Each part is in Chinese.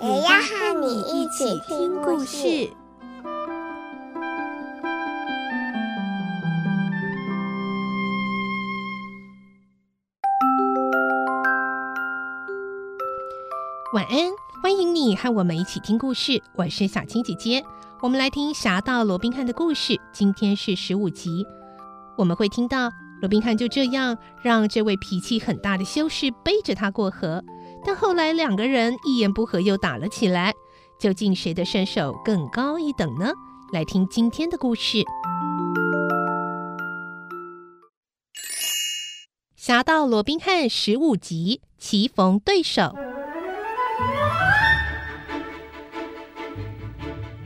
也要和你一起听故事。晚安，欢迎你和我们一起听故事。我是小青姐姐，我们来听《侠盗罗宾汉》的故事。今天是十五集，我们会听到罗宾汉就这样让这位脾气很大的修士背着他过河，但后来两个人一言不合又打了起来。究竟谁的身手更高一等呢？来听今天的故事，《侠盗罗宾汉》十五集，棋逢对手。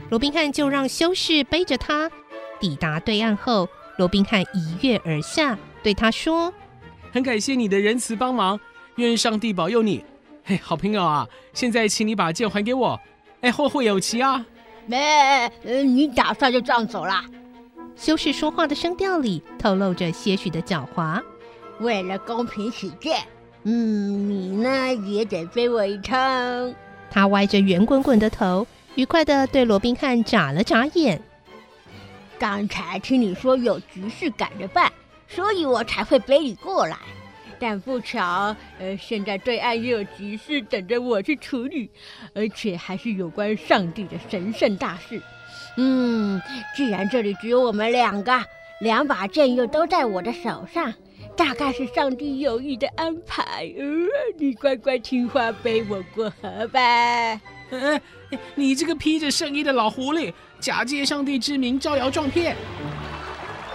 罗宾汉就让修士背着他抵达对岸后，罗宾汉一跃而下，对他说：“很感谢你的仁慈帮忙，愿上帝保佑你。嘿，好朋友啊，现在请你把剑还给我。哎，后会有期啊。”“没，呃，你打算就这样走了？”修士说话的声调里透露着些许的狡猾。为了公平起见，嗯，你呢也得背我一趟。他歪着圆滚滚的头。愉快的对罗宾汉眨了眨眼。刚才听你说有局势赶着办，所以我才会背你过来。但不巧，呃，现在对岸也有急事等着我去处理，而且还是有关上帝的神圣大事。嗯，既然这里只有我们两个，两把剑又都在我的手上，大概是上帝有意的安排。呃，你乖乖听话，背我过河吧。嗯，你这个披着圣衣的老狐狸，假借上帝之名招摇撞骗！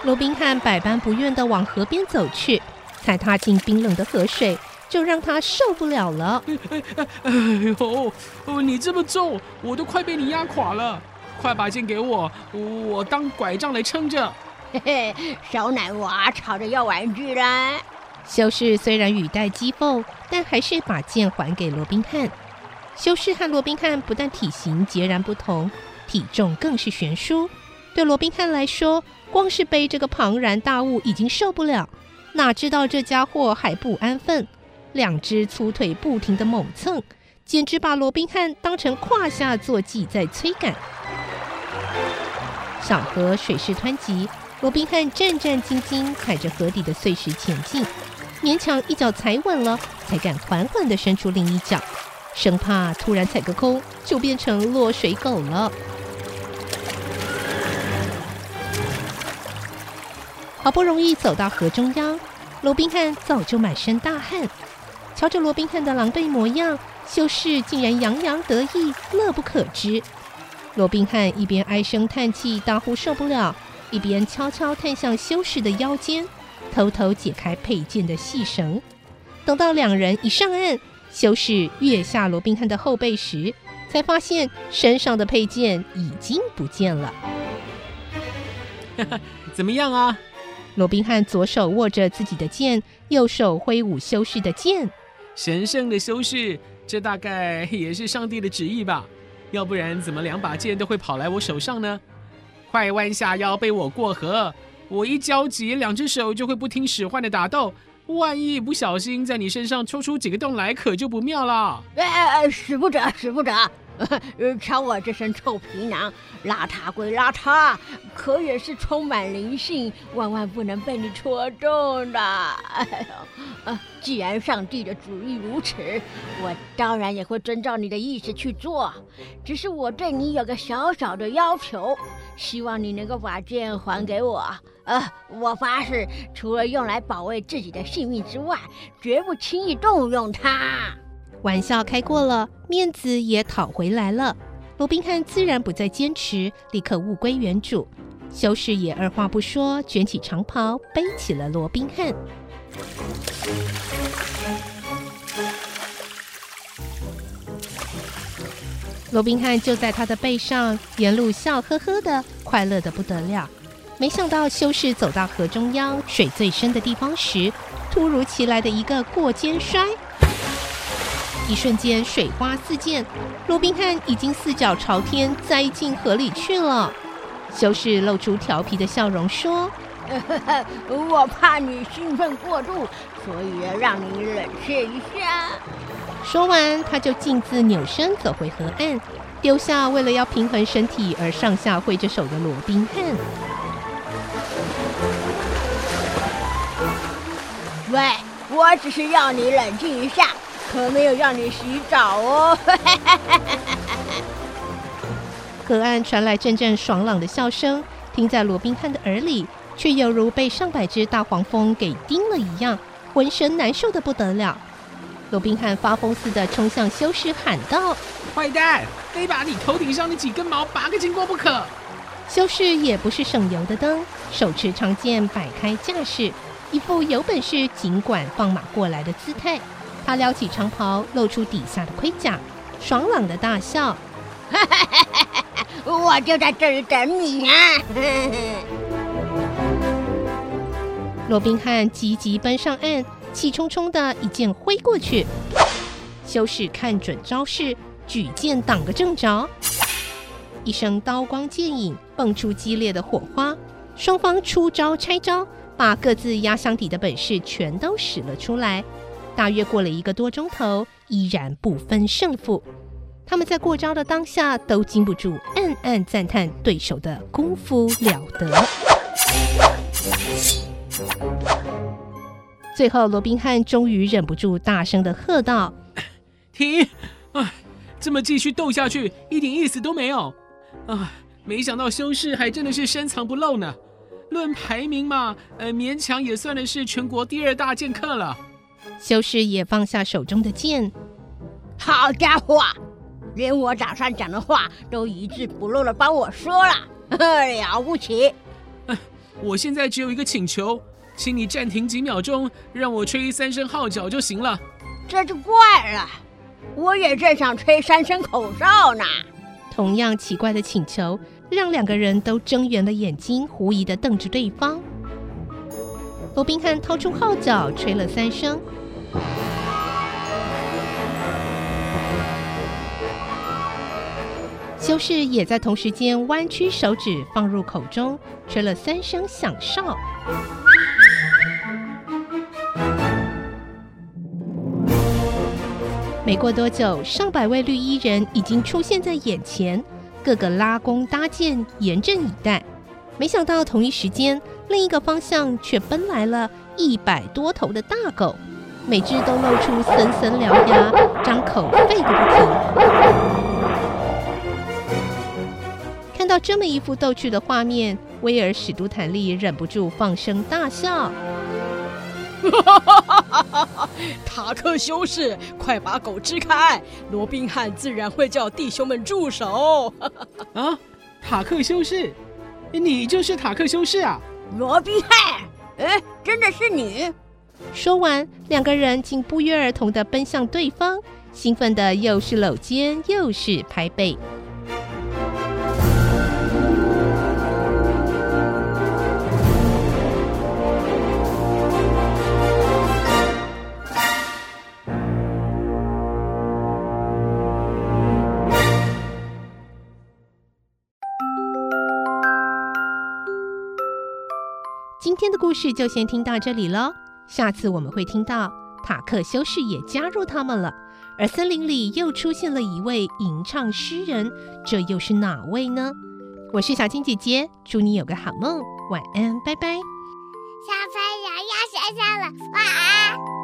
罗宾汉百般不愿地往河边走去，才踏进冰冷的河水，就让他受不了了。哎，呦，哦，你这么重，我都快被你压垮了！快把剑给我，我当拐杖来撑着。嘿嘿，小奶娃吵着要玩具啦！修士虽然语带讥讽，但还是把剑还给罗宾汉。修士和罗宾汉不但体型截然不同，体重更是悬殊。对罗宾汉来说，光是背这个庞然大物已经受不了，哪知道这家伙还不安分，两只粗腿不停地猛蹭，简直把罗宾汉当成胯下坐骑在催赶。小河水势湍急，罗宾汉战战兢兢踩着河底的碎石前进，勉强一脚踩稳了，才敢缓缓地伸出另一脚。生怕突然踩个空，就变成落水狗了。好不容易走到河中央，罗宾汉早就满身大汗。瞧着罗宾汉的狼狈模样，修士竟然洋洋得意，乐不可支。罗宾汉一边唉声叹气，大呼受不了，一边悄悄探向修士的腰间，偷偷解开佩剑的细绳。等到两人一上岸，修士跃下罗宾汉的后背时，才发现身上的佩剑已经不见了。怎么样啊？罗宾汉左手握着自己的剑，右手挥舞修士的剑。神圣的修士，这大概也是上帝的旨意吧？要不然怎么两把剑都会跑来我手上呢？快弯下腰背我过河！我一焦急，两只手就会不听使唤的打斗。万一不小心在你身上戳出几个洞来，可就不妙了。哎哎哎，使不得，使不得！瞧我这身臭皮囊，邋遢归邋遢，可也是充满灵性，万万不能被你戳中的。哎呦，啊，既然上帝的主意如此，我当然也会遵照你的意思去做。只是我对你有个小小的要求，希望你能够把剑还给我。呃，我发誓，除了用来保卫自己的性命之外，绝不轻易动用它。玩笑开过了，面子也讨回来了。罗宾汉自然不再坚持，立刻物归原主。修士也二话不说，卷起长袍，背起了罗宾汉。罗宾汉就在他的背上沿路笑呵呵的，快乐的不得了。没想到修士走到河中央水最深的地方时，突如其来的一个过肩摔，一瞬间水花四溅，罗宾汉已经四脚朝天栽进河里去了。修士露出调皮的笑容说：“ 我怕你兴奋过度，所以让你冷却一下。”说完，他就径自扭身走回河岸，丢下为了要平衡身体而上下挥着手的罗宾汉。喂，我只是要你冷静一下，可没有让你洗澡哦。河岸传来阵阵爽朗的笑声，听在罗宾汉的耳里，却犹如被上百只大黄蜂给叮了一样，浑身难受的不得了。罗宾汉发疯似的冲向修士，喊道：“坏蛋，非把你头顶上的几根毛拔个精光不可！”修士也不是省油的灯，手持长剑摆开架势，一副有本事尽管放马过来的姿态。他撩起长袍，露出底下的盔甲，爽朗的大笑：“ 我就在这里等你啊！” 罗宾汉急急奔上岸。气冲冲的一剑挥过去，修士看准招式，举剑挡个正着。一声刀光剑影，蹦出激烈的火花。双方出招拆招，把各自压箱底的本事全都使了出来。大约过了一个多钟头，依然不分胜负。他们在过招的当下，都禁不住暗暗赞叹对手的功夫了得。最后，罗宾汉终于忍不住大声的喝道：“ 停！啊，这么继续斗下去，一点意思都没有。啊，没想到修士还真的是深藏不露呢。论排名嘛，呃，勉强也算的是全国第二大剑客了。”修士也放下手中的剑。好家伙，连我早上讲的话都一字不漏的帮我说了，了不起！啊，我现在只有一个请求。请你暂停几秒钟，让我吹三声号角就行了。这就怪了，我也正想吹三声口哨呢。同样奇怪的请求，让两个人都睁圆了眼睛，狐疑的瞪着对方。罗宾汉掏出号角，吹了三声。修士也在同时间弯曲手指放入口中，吹了三声响哨。没过多久，上百位绿衣人已经出现在眼前，个个拉弓搭箭，严阵以待。没想到同一时间，另一个方向却奔来了一百多头的大狗，每只都露出森森獠牙，张口吠个不停。看到这么一幅逗趣的画面，威尔史都坦利忍不住放声大笑。哈哈哈哈哈！塔克修士，快把狗支开！罗宾汉自然会叫弟兄们住手。啊，塔克修士，你就是塔克修士啊？罗宾汉，哎，真的是你！说完，两个人竟不约而同的奔向对方，兴奋的又是搂肩又是拍背。今天的故事就先听到这里喽，下次我们会听到塔克修士也加入他们了，而森林里又出现了一位吟唱诗人，这又是哪位呢？我是小青姐姐，祝你有个好梦，晚安，拜拜。小朋友要睡觉了，晚安。